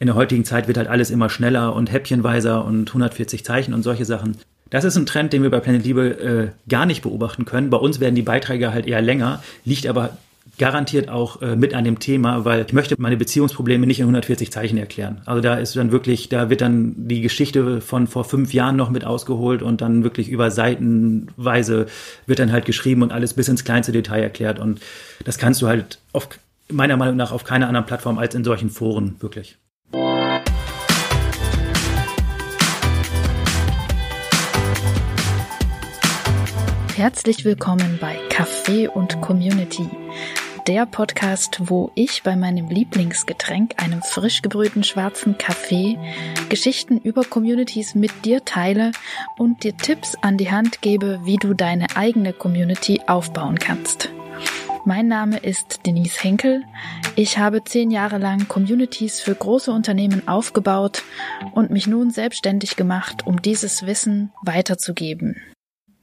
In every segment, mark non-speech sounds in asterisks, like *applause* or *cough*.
in der heutigen Zeit wird halt alles immer schneller und häppchenweiser und 140 Zeichen und solche Sachen. Das ist ein Trend, den wir bei Planet Liebe äh, gar nicht beobachten können. Bei uns werden die Beiträge halt eher länger, liegt aber garantiert auch äh, mit an dem Thema, weil ich möchte meine Beziehungsprobleme nicht in 140 Zeichen erklären. Also da ist dann wirklich, da wird dann die Geschichte von vor fünf Jahren noch mit ausgeholt und dann wirklich über Seitenweise wird dann halt geschrieben und alles bis ins kleinste Detail erklärt. Und das kannst du halt auf, meiner Meinung nach auf keiner anderen Plattform als in solchen Foren wirklich. Herzlich willkommen bei Kaffee und Community der Podcast, wo ich bei meinem Lieblingsgetränk, einem frisch gebrühten schwarzen Kaffee, Geschichten über Communities mit dir teile und dir Tipps an die Hand gebe, wie du deine eigene Community aufbauen kannst. Mein Name ist Denise Henkel. Ich habe zehn Jahre lang Communities für große Unternehmen aufgebaut und mich nun selbstständig gemacht, um dieses Wissen weiterzugeben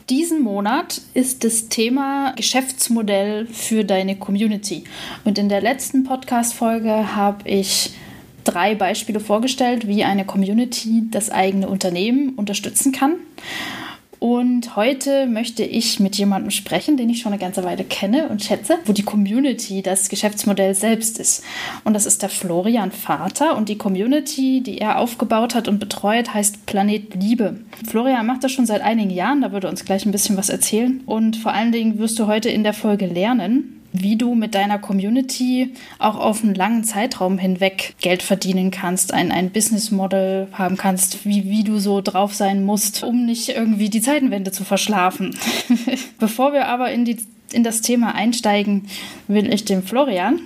diesen Monat ist das Thema Geschäftsmodell für deine Community. Und in der letzten Podcast-Folge habe ich drei Beispiele vorgestellt, wie eine Community das eigene Unternehmen unterstützen kann. Und heute möchte ich mit jemandem sprechen, den ich schon eine ganze Weile kenne und schätze, wo die Community das Geschäftsmodell selbst ist. Und das ist der Florian Vater und die Community, die er aufgebaut hat und betreut, heißt Planet Liebe. Florian macht das schon seit einigen Jahren, da würde uns gleich ein bisschen was erzählen. Und vor allen Dingen wirst du heute in der Folge lernen, wie du mit deiner Community auch auf einen langen Zeitraum hinweg Geld verdienen kannst, ein, ein Business Model haben kannst, wie, wie du so drauf sein musst, um nicht irgendwie die Zeitenwende zu verschlafen. *laughs* Bevor wir aber in, die, in das Thema einsteigen, will ich dem Florian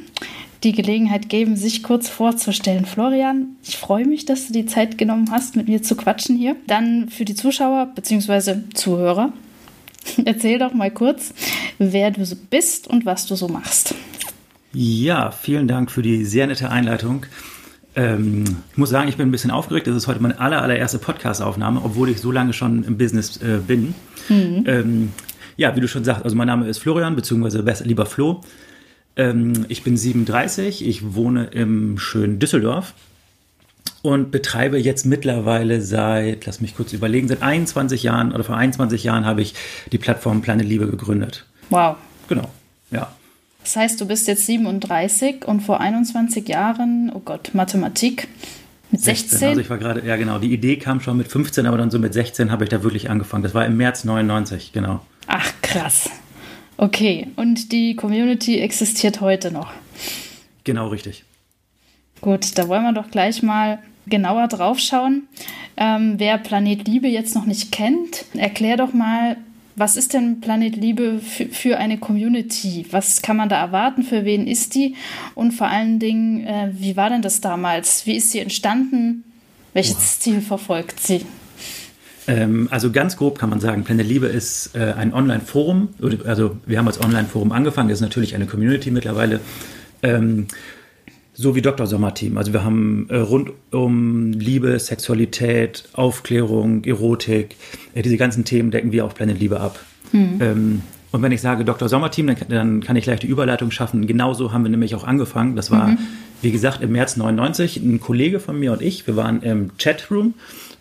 die Gelegenheit geben, sich kurz vorzustellen. Florian, ich freue mich, dass du die Zeit genommen hast, mit mir zu quatschen hier. Dann für die Zuschauer bzw. Zuhörer, *laughs* Erzähl doch mal kurz, wer du so bist und was du so machst. Ja, vielen Dank für die sehr nette Einleitung. Ähm, ich muss sagen, ich bin ein bisschen aufgeregt. Das ist heute meine aller, allererste Podcast-Aufnahme, obwohl ich so lange schon im Business äh, bin. Mhm. Ähm, ja, wie du schon sagst, also mein Name ist Florian, beziehungsweise besser lieber Flo. Ähm, ich bin 37, ich wohne im schönen Düsseldorf und betreibe jetzt mittlerweile seit, lass mich kurz überlegen, seit 21 Jahren oder vor 21 Jahren habe ich die Plattform Kleine Liebe gegründet. Wow. Genau, ja. Das heißt, du bist jetzt 37 und vor 21 Jahren, oh Gott, Mathematik, mit 16? 16 also ich war gerade, ja genau, die Idee kam schon mit 15, aber dann so mit 16 habe ich da wirklich angefangen. Das war im März 99, genau. Ach, krass. Okay, und die Community existiert heute noch? Genau, richtig. Gut, da wollen wir doch gleich mal genauer drauf schauen. Ähm, wer Planet Liebe jetzt noch nicht kennt, erklär doch mal, was ist denn Planet Liebe für, für, eine Community? Was kann man da erwarten? Für wen ist die? Und vor allen Dingen, äh, wie war denn das damals? Wie ist sie entstanden? Welches wow. Ziel verfolgt sie? Ähm, also ganz grob kann man sagen, Planet Liebe ist äh, ein Online-Forum. Also wir haben als Online-Forum angefangen. Das ist natürlich eine Community mittlerweile. Ähm, so wie Dr. Sommer-Team. Also wir haben äh, rund um Liebe, Sexualität, Aufklärung, Erotik, äh, diese ganzen Themen decken wir auf Planet Liebe ab. Mhm. Ähm, und wenn ich sage Dr. Sommer-Team, dann, dann, kann ich gleich die Überleitung schaffen. Genauso haben wir nämlich auch angefangen. Das war, mhm. wie gesagt, im März 99. Ein Kollege von mir und ich, wir waren im Chatroom.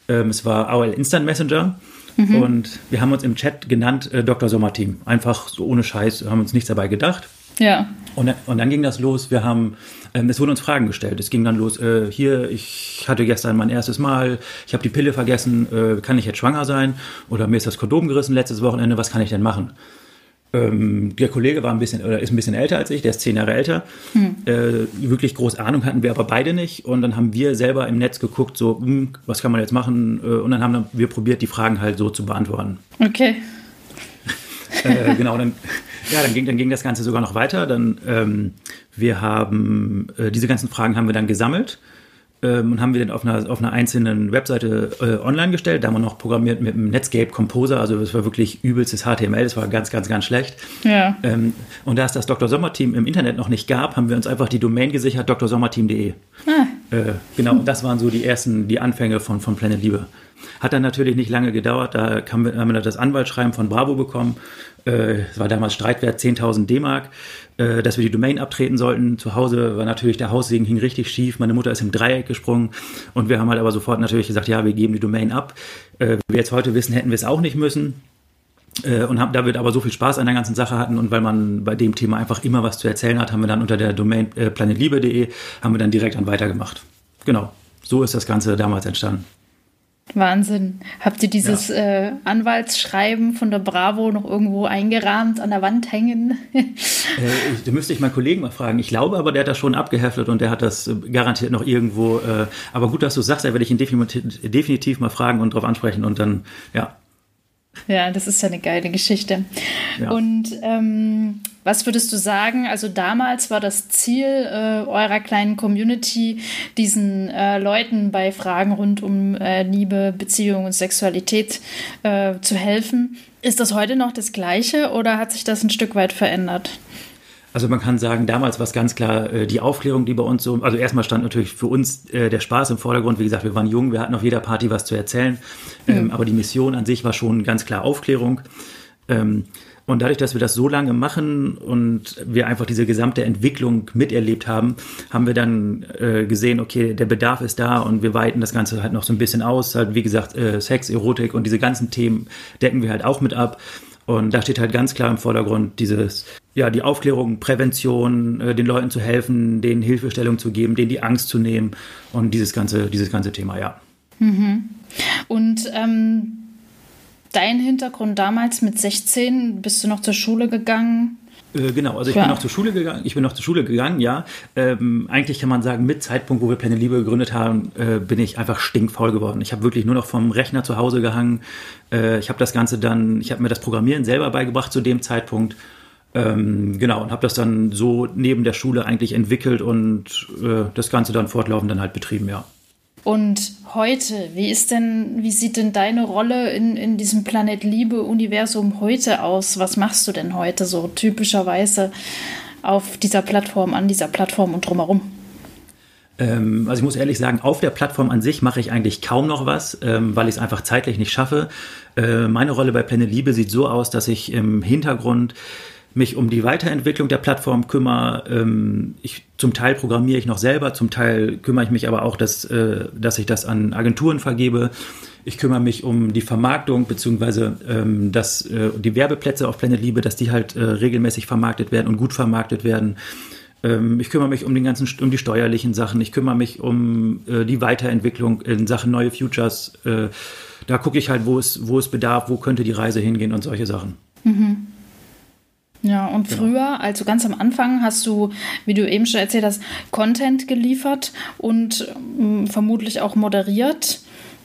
Ähm, es war AOL Instant Messenger. Mhm. Und wir haben uns im Chat genannt äh, Dr. Sommer-Team. Einfach so ohne Scheiß, haben uns nichts dabei gedacht. Ja. Und, und dann ging das los. Wir haben, ähm, es wurden uns Fragen gestellt. Es ging dann los, äh, hier, ich hatte gestern mein erstes Mal, ich habe die Pille vergessen, äh, kann ich jetzt schwanger sein? Oder mir ist das Kondom gerissen letztes Wochenende, was kann ich denn machen? Ähm, der Kollege war ein bisschen, oder ist ein bisschen älter als ich, der ist zehn Jahre älter. Hm. Äh, wirklich groß Ahnung hatten wir aber beide nicht. Und dann haben wir selber im Netz geguckt, so, hm, was kann man jetzt machen? Äh, und dann haben wir probiert, die Fragen halt so zu beantworten. Okay. äh, genau, dann ja, dann ging, dann ging das Ganze sogar noch weiter. Dann, ähm, wir haben, äh, diese ganzen Fragen haben wir dann gesammelt ähm, und haben wir dann auf einer, auf einer einzelnen Webseite äh, online gestellt. Da haben wir noch programmiert mit dem Netscape Composer. Also das war wirklich übelstes HTML. Das war ganz, ganz, ganz schlecht. Ja. Ähm, und da es das Dr. Sommer Team im Internet noch nicht gab, haben wir uns einfach die Domain gesichert, drsommerteam.de. Ah. Äh, genau, und das waren so die ersten, die Anfänge von, von Planet Liebe. Hat dann natürlich nicht lange gedauert, da haben wir, das Anwaltsschreiben von Bravo bekommen. Äh, es war damals Streitwert 10.000 D-Mark, äh, dass wir die Domain abtreten sollten. Zu Hause war natürlich der Haussegen hing richtig schief. Meine Mutter ist im Dreieck gesprungen und wir haben halt aber sofort natürlich gesagt, ja, wir geben die Domain ab. Äh, wie wir jetzt heute wissen, hätten wir es auch nicht müssen. Äh, und haben, da wir aber so viel Spaß an der ganzen Sache hatten und weil man bei dem Thema einfach immer was zu erzählen hat, haben wir dann unter der Domain äh, planetliebe.de haben wir dann direkt dann weitergemacht. Genau, so ist das Ganze damals entstanden. Wahnsinn. Habt ihr dieses ja. äh, Anwaltsschreiben von der Bravo noch irgendwo eingerahmt an der Wand hängen? *laughs* äh, da müsste ich meinen Kollegen mal fragen. Ich glaube aber, der hat das schon abgeheftet und der hat das äh, garantiert noch irgendwo. Äh, aber gut, dass du sagst, da werde ich ihn definitiv, definitiv mal fragen und darauf ansprechen und dann, ja, ja, das ist ja eine geile Geschichte. Ja. Und ähm, was würdest du sagen? Also damals war das Ziel äh, eurer kleinen Community, diesen äh, Leuten bei Fragen rund um äh, Liebe, Beziehung und Sexualität äh, zu helfen. Ist das heute noch das Gleiche oder hat sich das ein Stück weit verändert? Also man kann sagen, damals war es ganz klar äh, die Aufklärung, die bei uns so, also erstmal stand natürlich für uns äh, der Spaß im Vordergrund. Wie gesagt, wir waren jung, wir hatten auf jeder Party was zu erzählen, ähm, mhm. aber die Mission an sich war schon ganz klar Aufklärung. Ähm, und dadurch, dass wir das so lange machen und wir einfach diese gesamte Entwicklung miterlebt haben, haben wir dann äh, gesehen, okay, der Bedarf ist da und wir weiten das Ganze halt noch so ein bisschen aus. Halt, wie gesagt, äh, Sex, Erotik und diese ganzen Themen decken wir halt auch mit ab. Und da steht halt ganz klar im Vordergrund dieses, ja, die Aufklärung, Prävention, äh, den Leuten zu helfen, denen Hilfestellung zu geben, denen die Angst zu nehmen und dieses ganze, dieses ganze Thema, ja. Mhm. Und ähm, dein Hintergrund damals mit 16, bist du noch zur Schule gegangen? Äh, genau, also ich ja. bin noch zur Schule gegangen. Ich bin noch zur Schule gegangen, ja. Ähm, eigentlich kann man sagen, mit Zeitpunkt, wo wir Pläne Liebe gegründet haben, äh, bin ich einfach stinkfaul geworden. Ich habe wirklich nur noch vom Rechner zu Hause gehangen. Äh, ich habe das Ganze dann, ich habe mir das Programmieren selber beigebracht zu dem Zeitpunkt. Ähm, genau, und habe das dann so neben der Schule eigentlich entwickelt und äh, das Ganze dann fortlaufend dann halt betrieben, ja. Und heute, wie ist denn, wie sieht denn deine Rolle in, in diesem Planet Liebe Universum heute aus? Was machst du denn heute so typischerweise auf dieser Plattform, an dieser Plattform und drumherum? Ähm, also ich muss ehrlich sagen, auf der Plattform an sich mache ich eigentlich kaum noch was, ähm, weil ich es einfach zeitlich nicht schaffe. Äh, meine Rolle bei Planet Liebe sieht so aus, dass ich im Hintergrund mich um die Weiterentwicklung der Plattform kümmere. Ähm, ich, zum Teil programmiere ich noch selber, zum Teil kümmere ich mich aber auch, dass, äh, dass ich das an Agenturen vergebe. Ich kümmere mich um die Vermarktung beziehungsweise ähm, dass äh, die Werbeplätze auf Planet Liebe, dass die halt äh, regelmäßig vermarktet werden und gut vermarktet werden. Ähm, ich kümmere mich um den ganzen um die steuerlichen Sachen. Ich kümmere mich um äh, die Weiterentwicklung in Sachen neue Futures. Äh, da gucke ich halt, wo es wo es bedarf, wo könnte die Reise hingehen und solche Sachen. Mhm. Ja, und genau. früher, also ganz am Anfang, hast du, wie du eben schon erzählt hast, Content geliefert und ähm, vermutlich auch moderiert.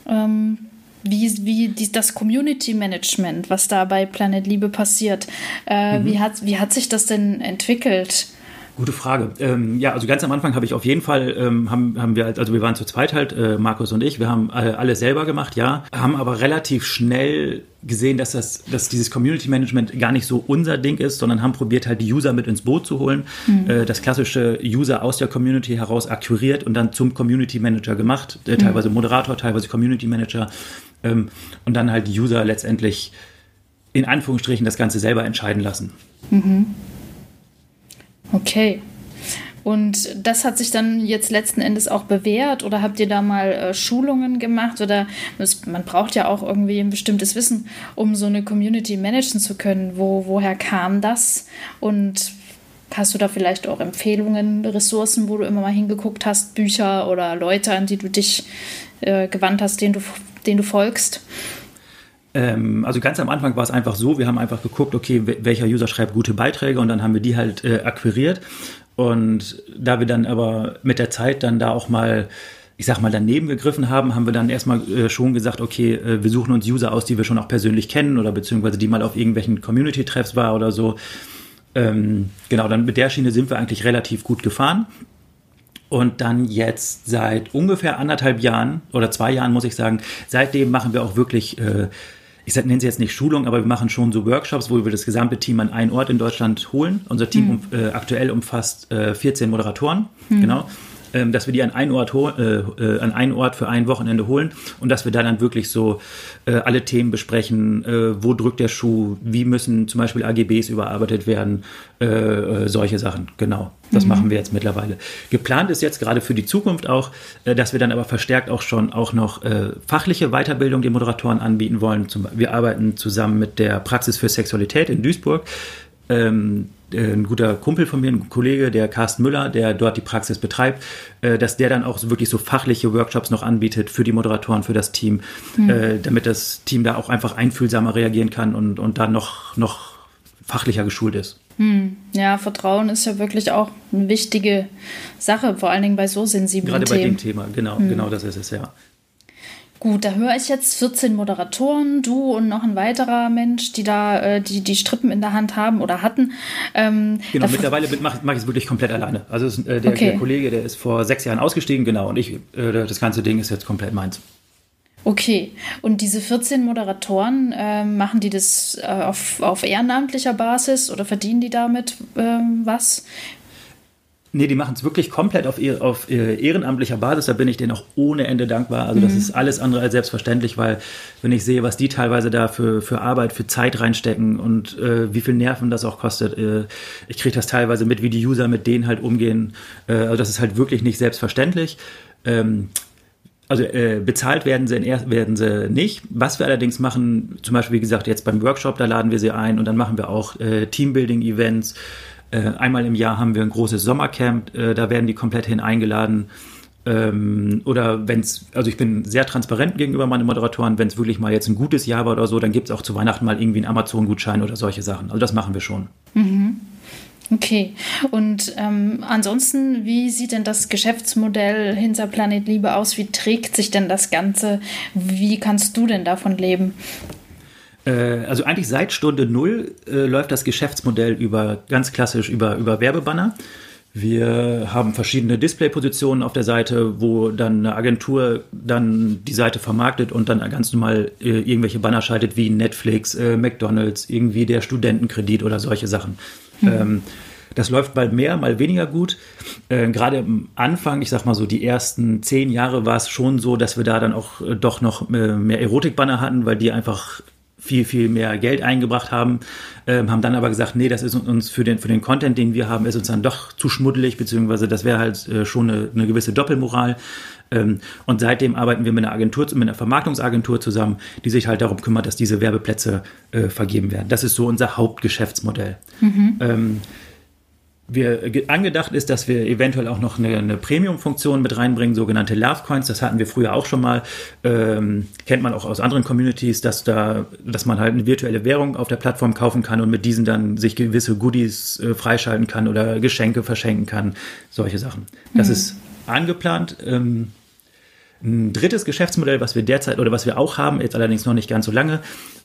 Ähm, wie, wie die, das Community Management, was da bei Planet Liebe passiert, äh, mhm. wie, hat, wie hat sich das denn entwickelt? Gute Frage. Ähm, ja, also ganz am Anfang habe ich auf jeden Fall, ähm, haben, haben wir, also wir waren zu zweit halt, äh, Markus und ich, wir haben alle, alle selber gemacht, ja, haben aber relativ schnell gesehen, dass das, dass dieses Community Management gar nicht so unser Ding ist, sondern haben probiert halt die User mit ins Boot zu holen, mhm. äh, das klassische User aus der Community heraus akquiriert und dann zum Community Manager gemacht, äh, teilweise Moderator, teilweise Community Manager ähm, und dann halt die User letztendlich in Anführungsstrichen das Ganze selber entscheiden lassen. Mhm. Okay. Und das hat sich dann jetzt letzten Endes auch bewährt oder habt ihr da mal äh, Schulungen gemacht oder das, man braucht ja auch irgendwie ein bestimmtes Wissen, um so eine Community managen zu können. Wo, woher kam das? Und hast du da vielleicht auch Empfehlungen, Ressourcen, wo du immer mal hingeguckt hast, Bücher oder Leute, an die du dich äh, gewandt hast, denen du, denen du folgst? Ähm, also ganz am Anfang war es einfach so, wir haben einfach geguckt, okay, welcher User schreibt gute Beiträge und dann haben wir die halt äh, akquiriert. Und da wir dann aber mit der Zeit dann da auch mal ich sag mal, daneben gegriffen haben, haben wir dann erstmal äh, schon gesagt, okay, äh, wir suchen uns User aus, die wir schon auch persönlich kennen oder beziehungsweise die mal auf irgendwelchen Community-Treffs war oder so. Ähm, genau, dann mit der Schiene sind wir eigentlich relativ gut gefahren. Und dann jetzt seit ungefähr anderthalb Jahren oder zwei Jahren, muss ich sagen, seitdem machen wir auch wirklich äh, ich nenne sie jetzt nicht Schulung, aber wir machen schon so Workshops, wo wir das gesamte Team an einen Ort in Deutschland holen. Unser Team mhm. um, äh, aktuell umfasst äh, 14 Moderatoren, mhm. genau. Ähm, dass wir die an einen Ort äh, äh, an einen Ort für ein Wochenende holen und dass wir da dann wirklich so äh, alle Themen besprechen, äh, wo drückt der Schuh, wie müssen zum Beispiel AGBs überarbeitet werden, äh, solche Sachen. Genau, das mhm. machen wir jetzt mittlerweile. Geplant ist jetzt gerade für die Zukunft auch, dass wir dann aber verstärkt auch schon auch noch fachliche Weiterbildung den Moderatoren anbieten wollen. Zum, wir arbeiten zusammen mit der Praxis für Sexualität in Duisburg. Ähm, ein guter Kumpel von mir, ein Kollege, der Carsten Müller, der dort die Praxis betreibt, äh, dass der dann auch wirklich so fachliche Workshops noch anbietet für die Moderatoren, für das Team, mhm. äh, damit das Team da auch einfach einfühlsamer reagieren kann und, und dann noch, noch fachlicher geschult ist. Hm. Ja, Vertrauen ist ja wirklich auch eine wichtige Sache, vor allen Dingen bei so sensiblen Gerade Themen. Gerade bei dem Thema, genau, hm. genau das ist es, ja. Gut, da höre ich jetzt 14 Moderatoren, du und noch ein weiterer Mensch, die da äh, die, die Strippen in der Hand haben oder hatten. Ähm, genau, mittlerweile mache mach ich es wirklich komplett alleine. Also ist, äh, der, okay. der, Kollege, der ist vor sechs Jahren ausgestiegen, genau, und ich, äh, das ganze Ding ist jetzt komplett meins. Okay, und diese 14 Moderatoren, äh, machen die das äh, auf, auf ehrenamtlicher Basis oder verdienen die damit ähm, was? Nee, die machen es wirklich komplett auf, auf ehrenamtlicher Basis. Da bin ich denen auch ohne Ende dankbar. Also, das mhm. ist alles andere als selbstverständlich, weil, wenn ich sehe, was die teilweise da für, für Arbeit, für Zeit reinstecken und äh, wie viel Nerven das auch kostet, äh, ich kriege das teilweise mit, wie die User mit denen halt umgehen. Äh, also, das ist halt wirklich nicht selbstverständlich. Ähm, also äh, bezahlt werden sie, in, werden sie nicht. Was wir allerdings machen, zum Beispiel wie gesagt jetzt beim Workshop, da laden wir sie ein und dann machen wir auch äh, Teambuilding-Events. Äh, einmal im Jahr haben wir ein großes Sommercamp, äh, da werden die komplett hin eingeladen. Ähm, oder wenn es, also ich bin sehr transparent gegenüber meinen Moderatoren, wenn es wirklich mal jetzt ein gutes Jahr war oder so, dann gibt es auch zu Weihnachten mal irgendwie einen Amazon-Gutschein oder solche Sachen. Also das machen wir schon. Mhm. Okay, und ähm, ansonsten, wie sieht denn das Geschäftsmodell hinter Planet Liebe aus? Wie trägt sich denn das Ganze? Wie kannst du denn davon leben? Äh, also eigentlich seit Stunde Null äh, läuft das Geschäftsmodell über ganz klassisch über, über Werbebanner. Wir haben verschiedene Displaypositionen auf der Seite, wo dann eine Agentur dann die Seite vermarktet und dann ganz normal äh, irgendwelche Banner schaltet wie Netflix, äh, McDonalds, irgendwie der Studentenkredit oder solche Sachen. Mhm. Ähm, das läuft mal mehr, mal weniger gut. Äh, Gerade am Anfang, ich sag mal so, die ersten zehn Jahre war es schon so, dass wir da dann auch äh, doch noch äh, mehr Erotikbanner hatten, weil die einfach viel, viel mehr Geld eingebracht haben, ähm, haben dann aber gesagt, nee, das ist uns für den, für den Content, den wir haben, ist uns dann doch zu schmuddelig, beziehungsweise das wäre halt äh, schon eine, eine gewisse Doppelmoral. Ähm, und seitdem arbeiten wir mit einer Agentur, mit einer Vermarktungsagentur zusammen, die sich halt darum kümmert, dass diese Werbeplätze äh, vergeben werden. Das ist so unser Hauptgeschäftsmodell. Mhm. Ähm, wir angedacht ist, dass wir eventuell auch noch eine, eine Premium-Funktion mit reinbringen, sogenannte Love Coins. Das hatten wir früher auch schon mal. Ähm, kennt man auch aus anderen Communities, dass da, dass man halt eine virtuelle Währung auf der Plattform kaufen kann und mit diesen dann sich gewisse Goodies äh, freischalten kann oder Geschenke verschenken kann. Solche Sachen. Das mhm. ist angeplant. Ähm, ein drittes Geschäftsmodell, was wir derzeit oder was wir auch haben, jetzt allerdings noch nicht ganz so lange,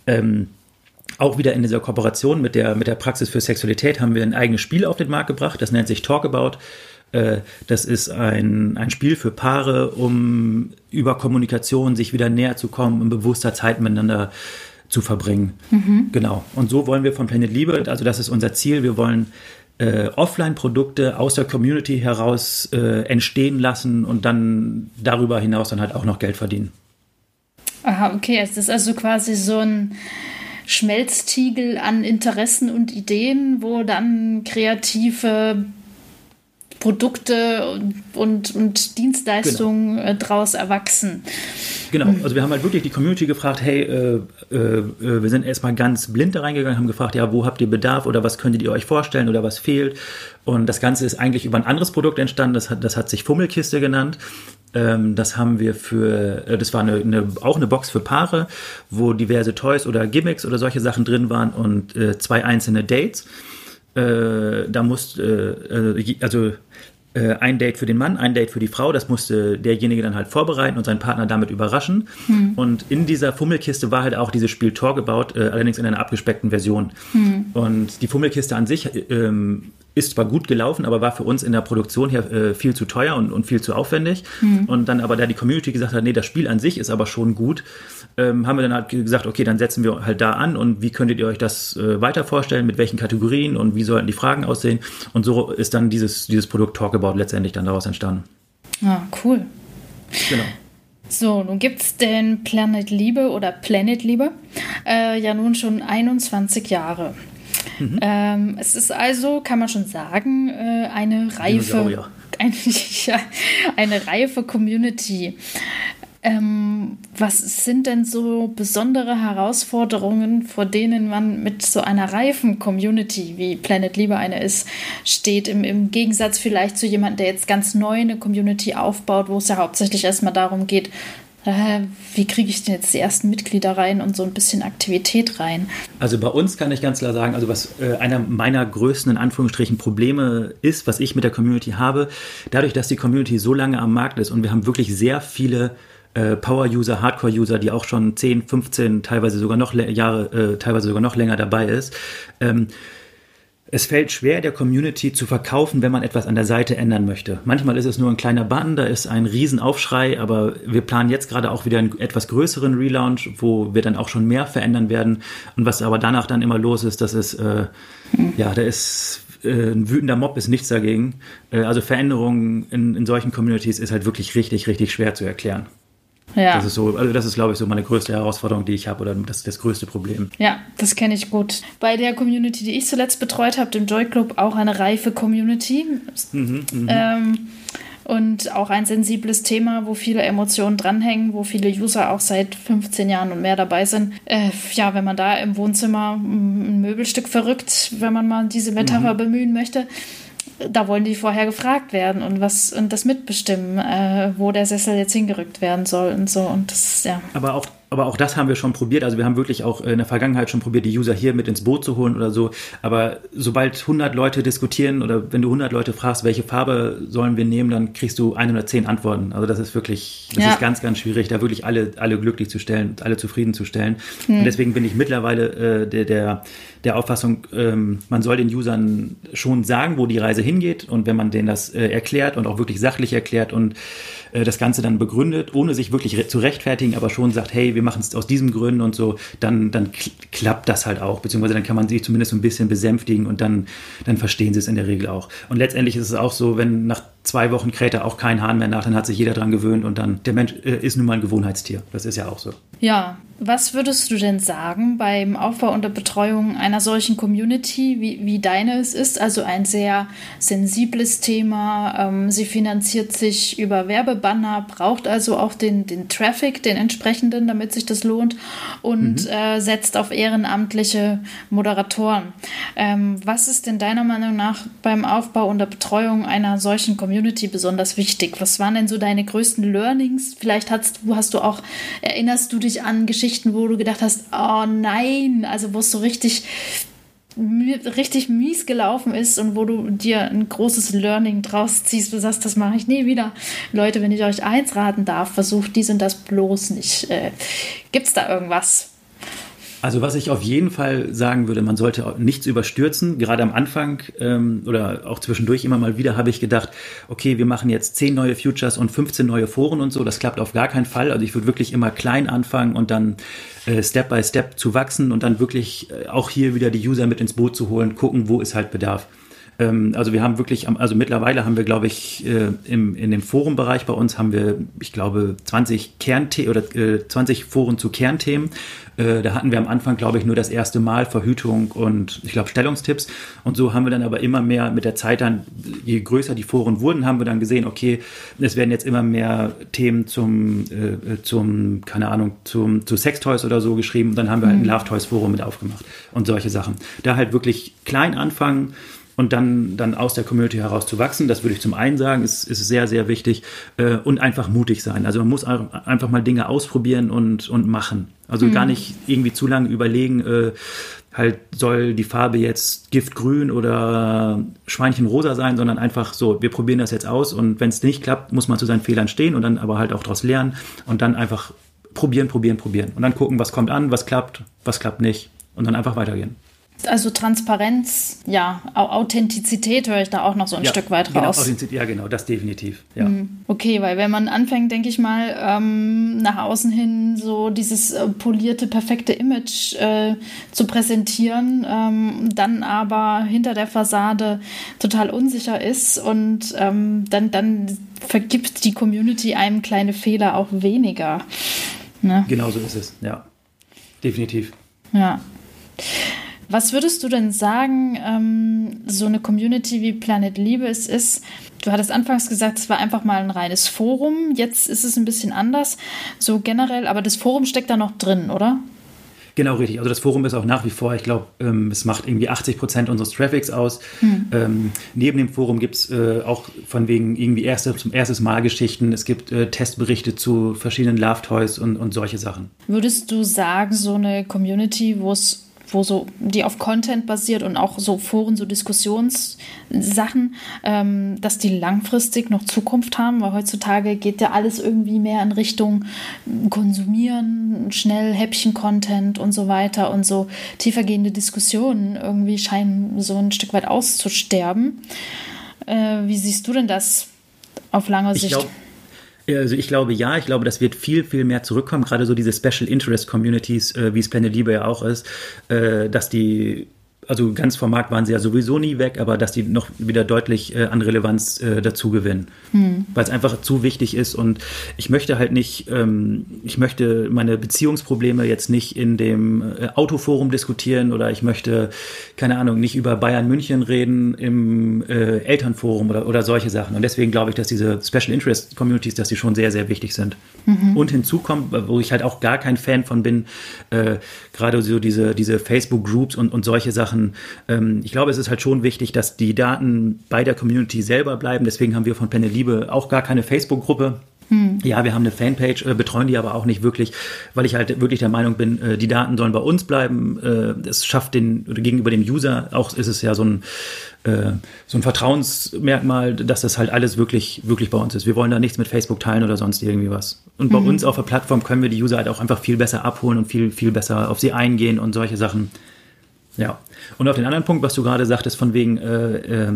ähm, auch wieder in dieser Kooperation mit der, mit der Praxis für Sexualität haben wir ein eigenes Spiel auf den Markt gebracht. Das nennt sich Talkabout. Äh, das ist ein, ein Spiel für Paare, um über Kommunikation sich wieder näher zu kommen und bewusster Zeit miteinander zu verbringen. Mhm. Genau. Und so wollen wir von Planet Liebe, also das ist unser Ziel, wir wollen äh, Offline-Produkte aus der Community heraus äh, entstehen lassen und dann darüber hinaus dann halt auch noch Geld verdienen. Aha, okay. Es ist also quasi so ein Schmelztiegel an Interessen und Ideen, wo dann kreative Produkte und, und, Dienstleistungen genau. Äh, draus erwachsen. Genau, hm. also wir haben halt wirklich die Community gefragt, hey, äh, äh, äh, wir sind erstmal ganz blind da reingegangen, haben gefragt, ja, wo habt ihr Bedarf oder was könntet ihr euch vorstellen oder was fehlt? Und das Ganze ist eigentlich über ein anderes Produkt entstanden, das hat, das hat sich Fummelkiste genannt. Ähm, das haben wir für, äh, das war eine, eine, auch eine Box für Paare, wo diverse Toys oder Gimmicks oder solche Sachen drin waren und zwei einzelne Dates. Äh, da musste, äh, also äh, ein Date für den Mann, ein Date für die Frau. Das musste derjenige dann halt vorbereiten und seinen Partner damit überraschen. Hm. Und in dieser Fummelkiste war halt auch dieses Spiel Tor gebaut, äh, allerdings in einer abgespeckten Version. Hm. Und die Fummelkiste an sich ähm, ist zwar gut gelaufen, aber war für uns in der Produktion her äh, viel zu teuer und, und viel zu aufwendig. Mhm. Und dann aber da die Community gesagt hat, nee, das Spiel an sich ist aber schon gut, ähm, haben wir dann halt gesagt, okay, dann setzen wir halt da an und wie könntet ihr euch das äh, weiter vorstellen, mit welchen Kategorien und wie sollten die Fragen aussehen. Und so ist dann dieses, dieses Produkt Talkabout letztendlich dann daraus entstanden. Ah, cool. Genau. So, nun gibt es den Planet Liebe oder Planet Liebe äh, ja nun schon 21 Jahre. Mhm. Ähm, es ist also, kann man schon sagen, äh, eine reife, *laughs* eine, ja, eine reife Community. Ähm, was sind denn so besondere Herausforderungen, vor denen man mit so einer reifen Community, wie Planet Liebe eine ist, steht, im, im Gegensatz vielleicht zu jemandem, der jetzt ganz neu eine Community aufbaut, wo es ja hauptsächlich erstmal darum geht, äh, wie kriege ich denn jetzt die ersten Mitglieder rein und so ein bisschen Aktivität rein? Also bei uns kann ich ganz klar sagen, also was äh, einer meiner größten in Anführungsstrichen Probleme ist, was ich mit der Community habe, dadurch, dass die Community so lange am Markt ist und wir haben wirklich sehr viele äh, Power-User, Hardcore-User, die auch schon 10, 15, teilweise sogar noch Jahre, äh, teilweise sogar noch länger dabei ist. Ähm, es fällt schwer, der Community zu verkaufen, wenn man etwas an der Seite ändern möchte. Manchmal ist es nur ein kleiner Button, da ist ein Riesenaufschrei, aber wir planen jetzt gerade auch wieder einen etwas größeren Relaunch, wo wir dann auch schon mehr verändern werden. Und was aber danach dann immer los ist, das ist, äh, ja, da ist äh, ein wütender Mob ist nichts dagegen. Äh, also Veränderungen in, in solchen Communities ist halt wirklich richtig, richtig schwer zu erklären. Ja. Das ist so, also das ist, glaube ich, so meine größte Herausforderung, die ich habe, oder das, das größte Problem. Ja, das kenne ich gut. Bei der Community, die ich zuletzt betreut habe, dem Joy Club, auch eine reife Community. Mhm, mh. ähm, und auch ein sensibles Thema, wo viele Emotionen dranhängen, wo viele User auch seit 15 Jahren und mehr dabei sind. Äh, ja, wenn man da im Wohnzimmer ein Möbelstück verrückt, wenn man mal diese Metapher mhm. bemühen möchte, da wollen die vorher gefragt werden und was und das mitbestimmen, äh, wo der Sessel jetzt hingerückt werden soll und so. Und das, ja. Aber auch aber auch das haben wir schon probiert. Also wir haben wirklich auch in der Vergangenheit schon probiert, die User hier mit ins Boot zu holen oder so. Aber sobald 100 Leute diskutieren oder wenn du 100 Leute fragst, welche Farbe sollen wir nehmen, dann kriegst du 110 Antworten. Also das ist wirklich, das ja. ist ganz, ganz schwierig, da wirklich alle, alle glücklich zu stellen, alle zufriedenzustellen. Hm. Und deswegen bin ich mittlerweile äh, der, der, der Auffassung, ähm, man soll den Usern schon sagen, wo die Reise hingeht. Und wenn man denen das äh, erklärt und auch wirklich sachlich erklärt und äh, das Ganze dann begründet, ohne sich wirklich re zu rechtfertigen, aber schon sagt, hey, wir machen es aus diesem Gründen und so, dann, dann klappt das halt auch, beziehungsweise dann kann man sich zumindest so ein bisschen besänftigen und dann, dann verstehen sie es in der Regel auch. Und letztendlich ist es auch so, wenn nach zwei Wochen kräht er auch kein Hahn mehr nach, dann hat sich jeder dran gewöhnt und dann, der Mensch äh, ist nun mal ein Gewohnheitstier. Das ist ja auch so. Ja, was würdest du denn sagen beim Aufbau und der Betreuung einer solchen Community, wie, wie deine es ist? Also ein sehr sensibles Thema. Ähm, sie finanziert sich über Werbebanner, braucht also auch den, den Traffic, den entsprechenden, damit sich das lohnt und mhm. äh, setzt auf ehrenamtliche Moderatoren. Ähm, was ist denn deiner Meinung nach beim Aufbau und der Betreuung einer solchen Community? Besonders wichtig? Was waren denn so deine größten Learnings? Vielleicht hast, hast du auch, erinnerst du dich an Geschichten, wo du gedacht hast, oh nein, also wo es so richtig richtig mies gelaufen ist und wo du dir ein großes Learning draus ziehst, du sagst, das mache ich nie wieder. Leute, wenn ich euch eins raten darf, versucht dies und das bloß nicht. Äh, Gibt es da irgendwas? Also was ich auf jeden Fall sagen würde, man sollte nichts überstürzen. Gerade am Anfang ähm, oder auch zwischendurch immer mal wieder habe ich gedacht, okay, wir machen jetzt 10 neue Futures und 15 neue Foren und so. Das klappt auf gar keinen Fall. Also ich würde wirklich immer klein anfangen und dann äh, Step by Step zu wachsen und dann wirklich äh, auch hier wieder die User mit ins Boot zu holen, gucken, wo ist halt Bedarf. Ähm, also wir haben wirklich, also mittlerweile haben wir, glaube ich, äh, im, in dem Forenbereich bei uns haben wir, ich glaube, 20 Kernthemen oder äh, 20 Foren zu Kernthemen. Äh, da hatten wir am Anfang, glaube ich, nur das erste Mal Verhütung und ich glaube Stellungstipps. Und so haben wir dann aber immer mehr mit der Zeit dann, je größer die Foren wurden, haben wir dann gesehen, okay, es werden jetzt immer mehr Themen zum, äh, zum keine Ahnung, zum, zu Sextoys oder so geschrieben. Und dann haben wir halt ein mhm. Love Toys Forum mit aufgemacht und solche Sachen. Da halt wirklich klein anfangen und dann, dann aus der Community heraus zu wachsen. Das würde ich zum einen sagen, ist, ist sehr, sehr wichtig äh, und einfach mutig sein. Also man muss einfach mal Dinge ausprobieren und, und machen. Also mhm. gar nicht irgendwie zu lange überlegen, äh, halt soll die Farbe jetzt Giftgrün oder Schweinchenrosa sein, sondern einfach so, wir probieren das jetzt aus und wenn es nicht klappt, muss man zu seinen Fehlern stehen und dann aber halt auch daraus lernen und dann einfach probieren, probieren, probieren und dann gucken, was kommt an, was klappt, was klappt nicht und dann einfach weitergehen. Also Transparenz, ja, Authentizität höre ich da auch noch so ein ja, Stück weit genau, raus. Ja, genau, das definitiv. Ja. Hm, okay, weil wenn man anfängt, denke ich mal, ähm, nach außen hin so dieses äh, polierte, perfekte Image äh, zu präsentieren, ähm, dann aber hinter der Fassade total unsicher ist und ähm, dann, dann vergibt die Community einem kleine Fehler auch weniger. Ne? Genau so ist es, ja. Definitiv. Ja. Was würdest du denn sagen, ähm, so eine Community wie Planet Liebe es ist? Du hattest anfangs gesagt, es war einfach mal ein reines Forum. Jetzt ist es ein bisschen anders, so generell, aber das Forum steckt da noch drin, oder? Genau, richtig. Also das Forum ist auch nach wie vor, ich glaube, ähm, es macht irgendwie 80 Prozent unseres Traffics aus. Hm. Ähm, neben dem Forum gibt es äh, auch von wegen irgendwie erste, zum erstes Mal Geschichten. Es gibt äh, Testberichte zu verschiedenen Love Toys und, und solche Sachen. Würdest du sagen, so eine Community, wo es wo so, die auf Content basiert und auch so Foren, so Diskussionssachen, ähm, dass die langfristig noch Zukunft haben, weil heutzutage geht ja alles irgendwie mehr in Richtung Konsumieren, schnell Häppchen-Content und so weiter und so tiefergehende Diskussionen irgendwie scheinen so ein Stück weit auszusterben. Äh, wie siehst du denn das auf lange Sicht? Glaub, also ich glaube ja, ich glaube, das wird viel, viel mehr zurückkommen, gerade so diese Special Interest Communities, äh, wie es Planet Liebe ja auch ist, äh, dass die also ganz vom Markt waren sie ja sowieso nie weg, aber dass die noch wieder deutlich äh, an Relevanz äh, dazu gewinnen, hm. weil es einfach zu wichtig ist und ich möchte halt nicht, ähm, ich möchte meine Beziehungsprobleme jetzt nicht in dem äh, Autoforum diskutieren oder ich möchte, keine Ahnung, nicht über Bayern München reden im äh, Elternforum oder, oder solche Sachen und deswegen glaube ich, dass diese Special Interest Communities, dass die schon sehr, sehr wichtig sind. Mhm. Und hinzu kommt, wo ich halt auch gar kein Fan von bin, äh, gerade so diese, diese Facebook-Groups und, und solche Sachen, Sachen. Ähm, ich glaube, es ist halt schon wichtig, dass die Daten bei der Community selber bleiben. Deswegen haben wir von Penne Liebe auch gar keine Facebook-Gruppe. Hm. Ja, wir haben eine Fanpage, äh, betreuen die aber auch nicht wirklich, weil ich halt wirklich der Meinung bin, äh, die Daten sollen bei uns bleiben. Äh, es schafft den gegenüber dem User auch ist es ja so ein äh, so ein Vertrauensmerkmal, dass das halt alles wirklich wirklich bei uns ist. Wir wollen da nichts mit Facebook teilen oder sonst irgendwie was. Und bei mhm. uns auf der Plattform können wir die User halt auch einfach viel besser abholen und viel viel besser auf sie eingehen und solche Sachen. Ja. Und auf den anderen Punkt, was du gerade sagtest, von wegen, äh, äh,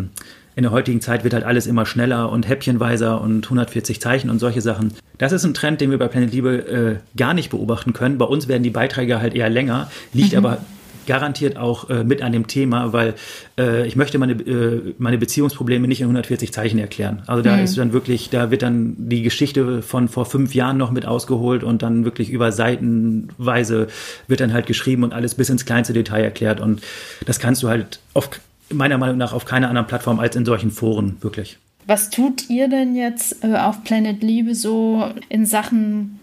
in der heutigen Zeit wird halt alles immer schneller und häppchenweiser und 140 Zeichen und solche Sachen. Das ist ein Trend, den wir bei Planet Liebe äh, gar nicht beobachten können. Bei uns werden die Beiträge halt eher länger, liegt mhm. aber garantiert auch äh, mit an dem Thema, weil äh, ich möchte meine, äh, meine Beziehungsprobleme nicht in 140 Zeichen erklären. Also da mhm. ist dann wirklich, da wird dann die Geschichte von vor fünf Jahren noch mit ausgeholt und dann wirklich über Seitenweise wird dann halt geschrieben und alles bis ins kleinste Detail erklärt. Und das kannst du halt auf, meiner Meinung nach auf keiner anderen Plattform als in solchen Foren wirklich. Was tut ihr denn jetzt äh, auf Planet Liebe so in Sachen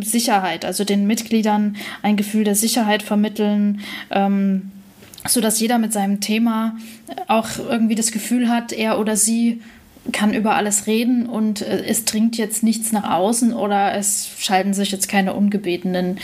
Sicherheit, also den Mitgliedern ein Gefühl der Sicherheit vermitteln, ähm, so dass jeder mit seinem Thema auch irgendwie das Gefühl hat, er oder sie kann über alles reden und äh, es dringt jetzt nichts nach außen oder es schalten sich jetzt keine ungebetenen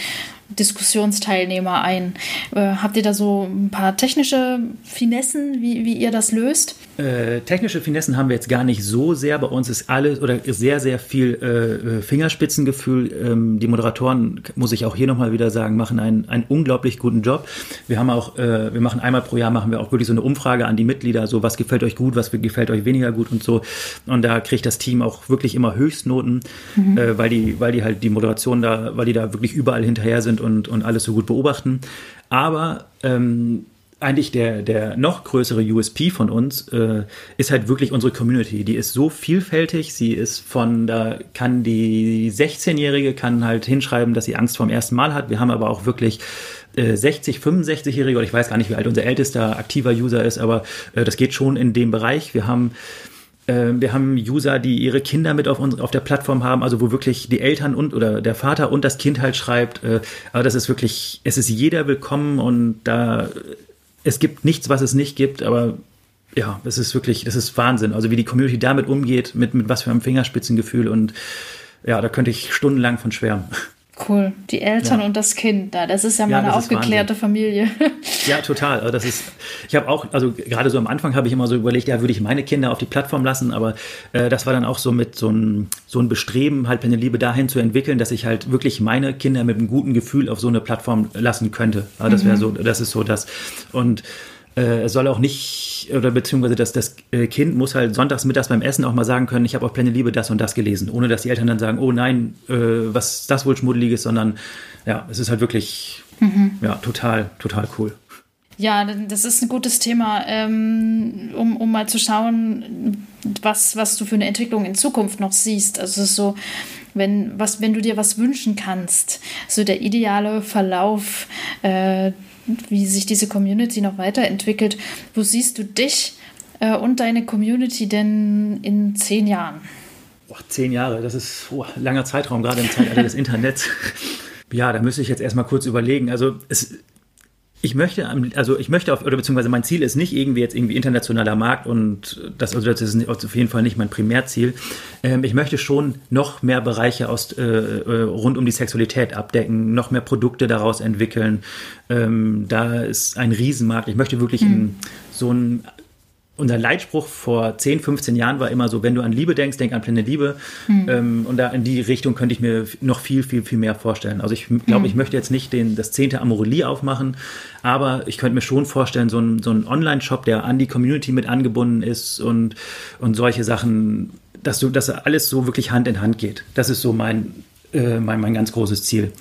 Diskussionsteilnehmer ein. Äh, habt ihr da so ein paar technische Finessen, wie, wie ihr das löst? Äh, technische Finessen haben wir jetzt gar nicht so sehr. Bei uns ist alles oder sehr, sehr viel äh, Fingerspitzengefühl. Ähm, die Moderatoren, muss ich auch hier nochmal wieder sagen, machen einen, einen unglaublich guten Job. Wir haben auch, äh, wir machen einmal pro Jahr machen wir auch wirklich so eine Umfrage an die Mitglieder, so was gefällt euch gut, was gefällt euch weniger gut und so. Und da kriegt das Team auch wirklich immer Höchstnoten, mhm. Äh, weil die, weil die halt die Moderation da, weil die da wirklich überall hinterher sind und, und alles so gut beobachten. Aber ähm, eigentlich der, der noch größere USP von uns äh, ist halt wirklich unsere Community. Die ist so vielfältig. Sie ist von, da kann die 16-Jährige kann halt hinschreiben, dass sie Angst vorm ersten Mal hat. Wir haben aber auch wirklich 60, äh, 65-Jährige, oder ich weiß gar nicht, wie alt unser ältester aktiver User ist, aber äh, das geht schon in dem Bereich. Wir haben äh, wir haben User, die ihre Kinder mit auf, uns, auf der Plattform haben, also wo wirklich die Eltern und oder der Vater und das Kind halt schreibt. Äh, aber das ist wirklich, es ist jeder willkommen und da, es gibt nichts, was es nicht gibt, aber ja, es ist wirklich, das ist Wahnsinn. Also wie die Community damit umgeht, mit, mit was für einem Fingerspitzengefühl und ja, da könnte ich stundenlang von schwärmen. Cool. Die Eltern ja. und das Kind da. Das ist ja mal ja, eine aufgeklärte Familie. *laughs* Ja, total. Das ist, ich habe auch, also gerade so am Anfang habe ich immer so überlegt, ja, würde ich meine Kinder auf die Plattform lassen, aber äh, das war dann auch so mit so ein, so ein Bestreben, halt meine Liebe dahin zu entwickeln, dass ich halt wirklich meine Kinder mit einem guten Gefühl auf so eine Plattform lassen könnte. Also das wäre mhm. so, das ist so das. Und es soll auch nicht, oder beziehungsweise das, das äh, Kind muss halt sonntags mittags beim Essen auch mal sagen können, ich habe auf Pläne Liebe das und das gelesen, ohne dass die Eltern dann sagen, oh nein, äh, was ist das wohl Schmuddeliges, sondern ja, es ist halt wirklich, mhm. ja, total, total cool. Ja, das ist ein gutes Thema, ähm, um, um mal zu schauen, was, was du für eine Entwicklung in Zukunft noch siehst. Also so, wenn, was, wenn du dir was wünschen kannst, so der ideale Verlauf, äh, wie sich diese Community noch weiterentwickelt, wo siehst du dich äh, und deine Community denn in zehn Jahren? Boah, zehn Jahre, das ist oh, langer Zeitraum, gerade im Zeitalter des Internets. *laughs* Ja, da müsste ich jetzt erstmal kurz überlegen. Also es, ich möchte, also ich möchte auf, oder beziehungsweise mein Ziel ist nicht irgendwie jetzt irgendwie internationaler Markt und das, also das ist auf jeden Fall nicht mein Primärziel. Ähm, ich möchte schon noch mehr Bereiche aus, äh, äh rund um die Sexualität abdecken, noch mehr Produkte daraus entwickeln. Ähm, da ist ein Riesenmarkt. Ich möchte wirklich mhm. in so ein unser Leitspruch vor 10, 15 Jahren war immer so, wenn du an Liebe denkst, denk an Pläne Liebe. Mhm. Ähm, und da in die Richtung könnte ich mir noch viel, viel, viel mehr vorstellen. Also ich glaube, mhm. ich möchte jetzt nicht den, das zehnte Amorelie aufmachen, aber ich könnte mir schon vorstellen, so ein, so ein Online-Shop, der an die Community mit angebunden ist und, und solche Sachen, dass du, dass alles so wirklich Hand in Hand geht. Das ist so mein, äh, mein, mein ganz großes Ziel.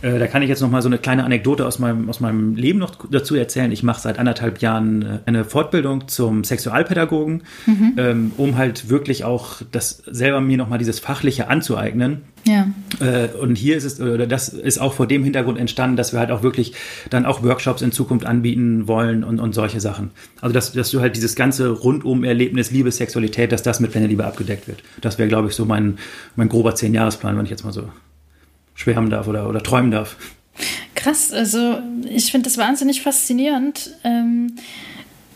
Äh, da kann ich jetzt noch mal so eine kleine Anekdote aus meinem, aus meinem Leben noch dazu erzählen. Ich mache seit anderthalb Jahren äh, eine Fortbildung zum Sexualpädagogen, mhm. ähm, um halt wirklich auch das selber mir noch mal dieses Fachliche anzueignen. Ja. Äh, und hier ist es, oder das ist auch vor dem Hintergrund entstanden, dass wir halt auch wirklich dann auch Workshops in Zukunft anbieten wollen und, und solche Sachen. Also, dass, dass du halt dieses ganze Rundum-Erlebnis Liebe, Sexualität, dass das mit Pläne Liebe abgedeckt wird. Das wäre, glaube ich, so mein, mein grober Zehn-Jahresplan, wenn ich jetzt mal so schwärmen darf oder, oder träumen darf. Krass, also ich finde das wahnsinnig faszinierend. Ähm,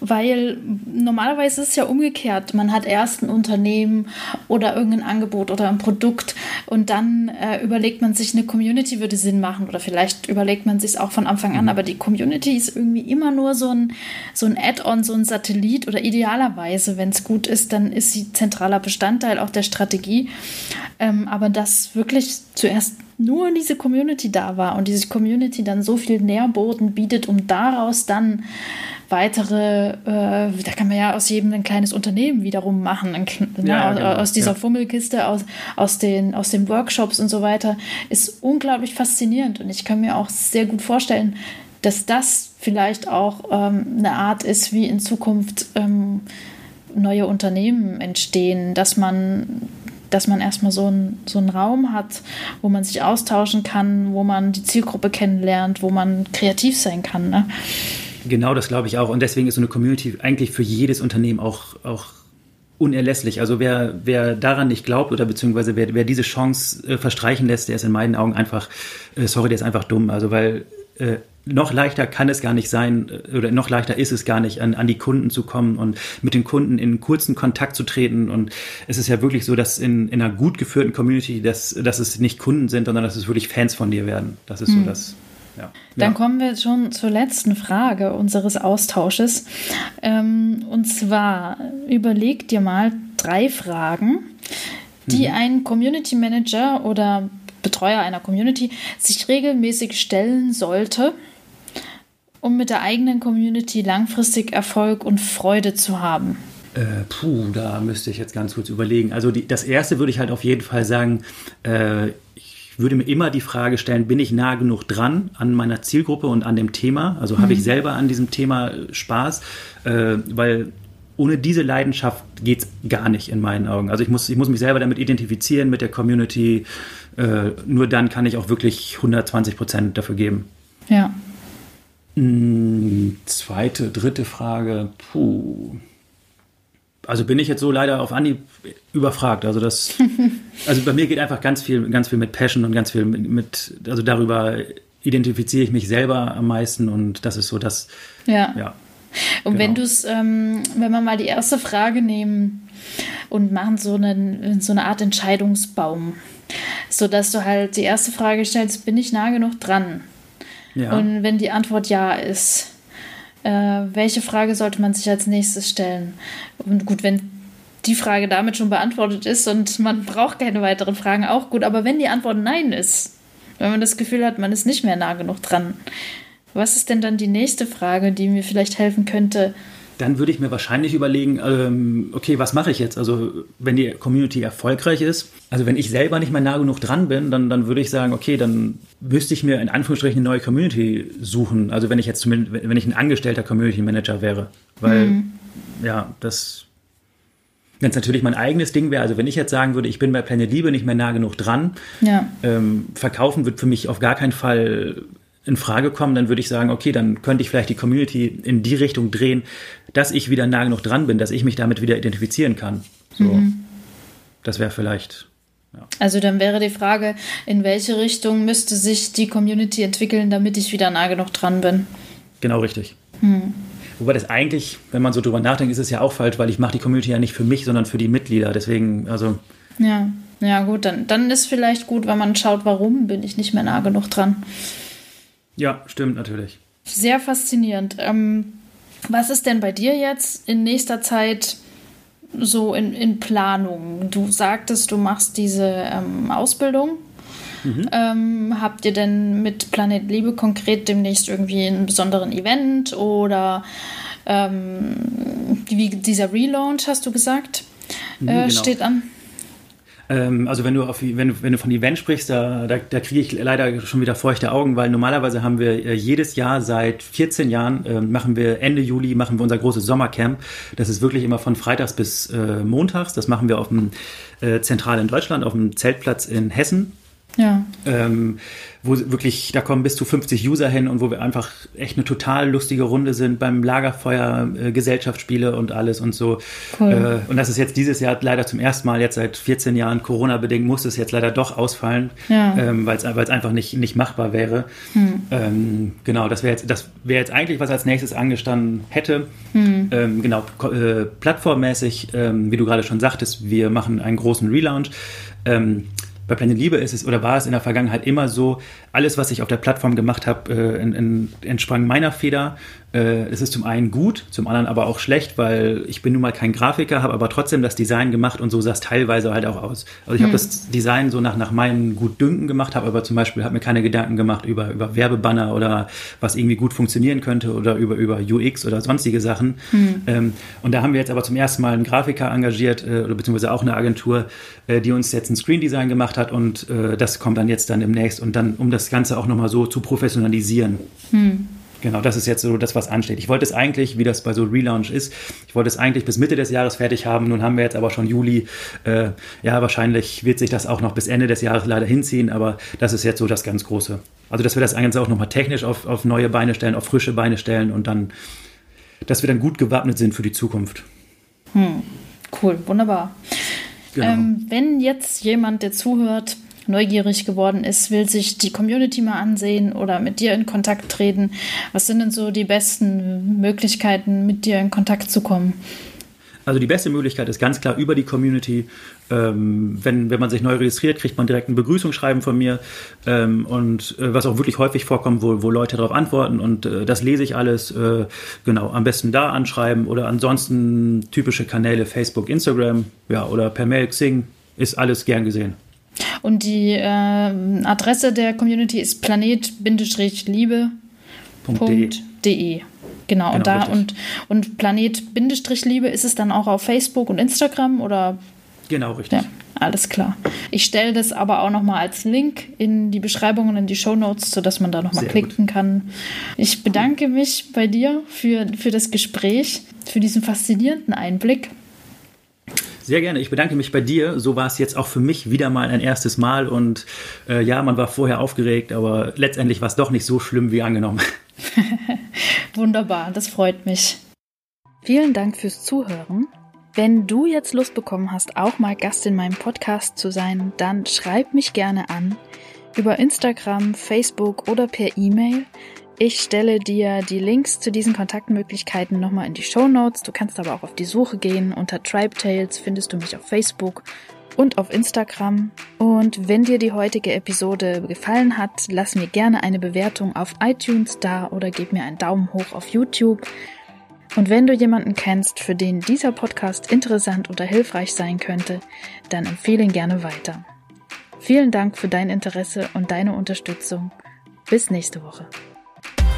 weil normalerweise ist es ja umgekehrt. Man hat erst ein Unternehmen oder irgendein Angebot oder ein Produkt und dann äh, überlegt man sich, eine Community würde Sinn machen oder vielleicht überlegt man sich es auch von Anfang an. Mhm. Aber die Community ist irgendwie immer nur so ein, so ein Add-on, so ein Satellit oder idealerweise, wenn es gut ist, dann ist sie zentraler Bestandteil auch der Strategie. Ähm, aber dass wirklich zuerst nur diese Community da war und diese Community dann so viel Nährboden bietet, um daraus dann weitere, äh, da kann man ja aus jedem ein kleines Unternehmen wiederum machen, ein, ne, ja, genau, aus dieser ja. Fummelkiste, aus, aus, den, aus den Workshops und so weiter, ist unglaublich faszinierend und ich kann mir auch sehr gut vorstellen, dass das vielleicht auch ähm, eine Art ist, wie in Zukunft ähm, neue Unternehmen entstehen, dass man dass man erstmal so, ein, so einen Raum hat, wo man sich austauschen kann, wo man die Zielgruppe kennenlernt, wo man kreativ sein kann. Ne? Genau, das glaube ich auch. Und deswegen ist so eine Community eigentlich für jedes Unternehmen auch, auch unerlässlich. Also wer, wer daran nicht glaubt oder beziehungsweise wer, wer diese Chance äh, verstreichen lässt, der ist in meinen Augen einfach, äh, sorry, der ist einfach dumm. Also weil äh, noch leichter kann es gar nicht sein äh, oder noch leichter ist es gar nicht, an, an die Kunden zu kommen und mit den Kunden in kurzen Kontakt zu treten. Und es ist ja wirklich so, dass in, in einer gut geführten Community, dass, dass es nicht Kunden sind, sondern dass es wirklich Fans von dir werden. Das ist hm. so das ja. Dann ja. kommen wir schon zur letzten Frage unseres Austausches. Ähm, und zwar überleg dir mal drei Fragen, die mhm. ein Community Manager oder Betreuer einer Community sich regelmäßig stellen sollte, um mit der eigenen Community langfristig Erfolg und Freude zu haben. Äh, puh, da müsste ich jetzt ganz kurz überlegen. Also die, das erste würde ich halt auf jeden Fall sagen, äh, würde mir immer die Frage stellen, bin ich nah genug dran an meiner Zielgruppe und an dem Thema? Also mhm. habe ich mhm. selber an diesem Thema äh, Spaß? Äh, weil ohne diese Leidenschaft geht es gar nicht in meinen Augen. Also ich muss, ich muss mich selber damit identifizieren, mit der Community. Äh, nur dann kann ich auch wirklich 120 Prozent dafür geben. Ja. Hm, zweite, dritte Frage. Puh also bin ich jetzt so leider auf Anhieb überfragt. Also das, *laughs* also bei mir geht einfach ganz viel, ganz viel mit Passion und ganz viel mit, mit, also darüber identifiziere ich mich selber am meisten und das ist so das. Ja. ja und genau. wenn du es, ähm, wenn wir mal die erste Frage nehmen und machen so, einen, so eine Art Entscheidungsbaum, so dass du halt die erste Frage stellst, bin ich nah genug dran? Ja. Und wenn die Antwort ja ist, äh, welche Frage sollte man sich als nächstes stellen? Und gut, wenn die Frage damit schon beantwortet ist und man braucht keine weiteren Fragen, auch gut. Aber wenn die Antwort Nein ist, wenn man das Gefühl hat, man ist nicht mehr nah genug dran, was ist denn dann die nächste Frage, die mir vielleicht helfen könnte, dann würde ich mir wahrscheinlich überlegen, ähm, okay, was mache ich jetzt? Also wenn die Community erfolgreich ist, also wenn ich selber nicht mehr nah genug dran bin, dann, dann würde ich sagen, okay, dann müsste ich mir in Anführungsstrichen eine neue Community suchen. Also wenn ich jetzt zumindest, wenn ich ein angestellter Community Manager wäre. Weil, mhm. ja, das wenn es natürlich mein eigenes Ding wäre, also wenn ich jetzt sagen würde, ich bin bei Planet Liebe nicht mehr nah genug dran, ja. ähm, verkaufen wird für mich auf gar keinen Fall in Frage kommen, dann würde ich sagen, okay, dann könnte ich vielleicht die Community in die Richtung drehen, dass ich wieder nah genug dran bin, dass ich mich damit wieder identifizieren kann. So, mhm. das wäre vielleicht. Ja. Also dann wäre die Frage, in welche Richtung müsste sich die Community entwickeln, damit ich wieder nah genug dran bin? Genau richtig. Mhm. Wobei das eigentlich, wenn man so drüber nachdenkt, ist es ja auch falsch, weil ich mache die Community ja nicht für mich, sondern für die Mitglieder. Deswegen, also. Ja, ja gut, dann, dann ist vielleicht gut, wenn man schaut, warum bin ich nicht mehr nah genug dran. Ja, stimmt natürlich. Sehr faszinierend. Ähm, was ist denn bei dir jetzt in nächster Zeit so in, in Planung? Du sagtest, du machst diese ähm, Ausbildung. Mhm. Ähm, habt ihr denn mit Planet Liebe konkret demnächst irgendwie einen besonderen Event oder ähm, wie dieser Relaunch, hast du gesagt, mhm, äh, genau. steht an? Ähm, also wenn du, auf, wenn, wenn du von Event sprichst, da, da, da kriege ich leider schon wieder feuchte Augen, weil normalerweise haben wir äh, jedes Jahr seit 14 Jahren, äh, machen wir Ende Juli, machen wir unser großes Sommercamp. Das ist wirklich immer von Freitags bis äh, Montags. Das machen wir auf dem äh, Zentral in Deutschland, auf dem Zeltplatz in Hessen. Ja. Ähm, wo wirklich, da kommen bis zu 50 User hin und wo wir einfach echt eine total lustige Runde sind beim Lagerfeuer, äh, Gesellschaftsspiele und alles und so. Cool. Äh, und das ist jetzt dieses Jahr leider zum ersten Mal, jetzt seit 14 Jahren Corona-bedingt, muss es jetzt leider doch ausfallen, ja. ähm, weil es einfach nicht, nicht machbar wäre. Hm. Ähm, genau, das wäre jetzt, das wäre jetzt eigentlich, was als nächstes angestanden hätte. Hm. Ähm, genau, äh, plattformmäßig, ähm, wie du gerade schon sagtest, wir machen einen großen Relaunch. Ähm, bei Planet Liebe ist es oder war es in der Vergangenheit immer so, alles, was ich auf der Plattform gemacht habe, äh, entsprang meiner Feder. Äh, es ist zum einen gut, zum anderen aber auch schlecht, weil ich bin nun mal kein Grafiker, habe aber trotzdem das Design gemacht und so sah es teilweise halt auch aus. Also ich hm. habe das Design so nach, nach meinem Gutdünken gemacht, habe aber zum Beispiel habe mir keine Gedanken gemacht über, über Werbebanner oder was irgendwie gut funktionieren könnte oder über, über UX oder sonstige Sachen. Hm. Ähm, und da haben wir jetzt aber zum ersten Mal einen Grafiker engagiert äh, oder beziehungsweise auch eine Agentur, äh, die uns jetzt ein Screen Design gemacht hat und äh, das kommt dann jetzt dann demnächst und dann, um das Ganze auch nochmal so zu professionalisieren. Hm. Genau, das ist jetzt so das, was ansteht. Ich wollte es eigentlich, wie das bei so Relaunch ist, ich wollte es eigentlich bis Mitte des Jahres fertig haben. Nun haben wir jetzt aber schon Juli. Äh, ja, wahrscheinlich wird sich das auch noch bis Ende des Jahres leider hinziehen, aber das ist jetzt so das ganz Große. Also, dass wir das Ganze auch nochmal technisch auf, auf neue Beine stellen, auf frische Beine stellen und dann, dass wir dann gut gewappnet sind für die Zukunft. Hm. Cool, wunderbar. Genau. Ähm, wenn jetzt jemand, der zuhört, neugierig geworden ist, will sich die Community mal ansehen oder mit dir in Kontakt treten. Was sind denn so die besten Möglichkeiten, mit dir in Kontakt zu kommen? Also die beste Möglichkeit ist ganz klar über die Community. Ähm, wenn, wenn man sich neu registriert, kriegt man direkt ein Begrüßungsschreiben von mir. Ähm, und äh, was auch wirklich häufig vorkommt, wo, wo Leute darauf antworten. Und äh, das lese ich alles. Äh, genau, am besten da anschreiben oder ansonsten typische Kanäle Facebook, Instagram, ja, oder per Mail, Xing, ist alles gern gesehen. Und die äh, Adresse der Community ist planet-liebe.de. Genau, genau, und da und, und Planet-Liebe ist es dann auch auf Facebook und Instagram oder? Genau, richtig. Ja, alles klar. Ich stelle das aber auch nochmal als Link in die Beschreibung und in die Show Notes, sodass man da nochmal klicken gut. kann. Ich bedanke mich bei dir für, für das Gespräch, für diesen faszinierenden Einblick. Sehr gerne. Ich bedanke mich bei dir. So war es jetzt auch für mich wieder mal ein erstes Mal. Und äh, ja, man war vorher aufgeregt, aber letztendlich war es doch nicht so schlimm wie angenommen. *laughs* Wunderbar, das freut mich. Vielen Dank fürs Zuhören. Wenn du jetzt Lust bekommen hast, auch mal Gast in meinem Podcast zu sein, dann schreib mich gerne an über Instagram, Facebook oder per E-Mail. Ich stelle dir die Links zu diesen Kontaktmöglichkeiten nochmal in die Show Notes. Du kannst aber auch auf die Suche gehen. Unter Tribe Tales findest du mich auf Facebook und auf Instagram. Und wenn dir die heutige Episode gefallen hat, lass mir gerne eine Bewertung auf iTunes da oder gib mir einen Daumen hoch auf YouTube. Und wenn du jemanden kennst, für den dieser Podcast interessant oder hilfreich sein könnte, dann empfehle ihn gerne weiter. Vielen Dank für dein Interesse und deine Unterstützung. Bis nächste Woche. Yeah.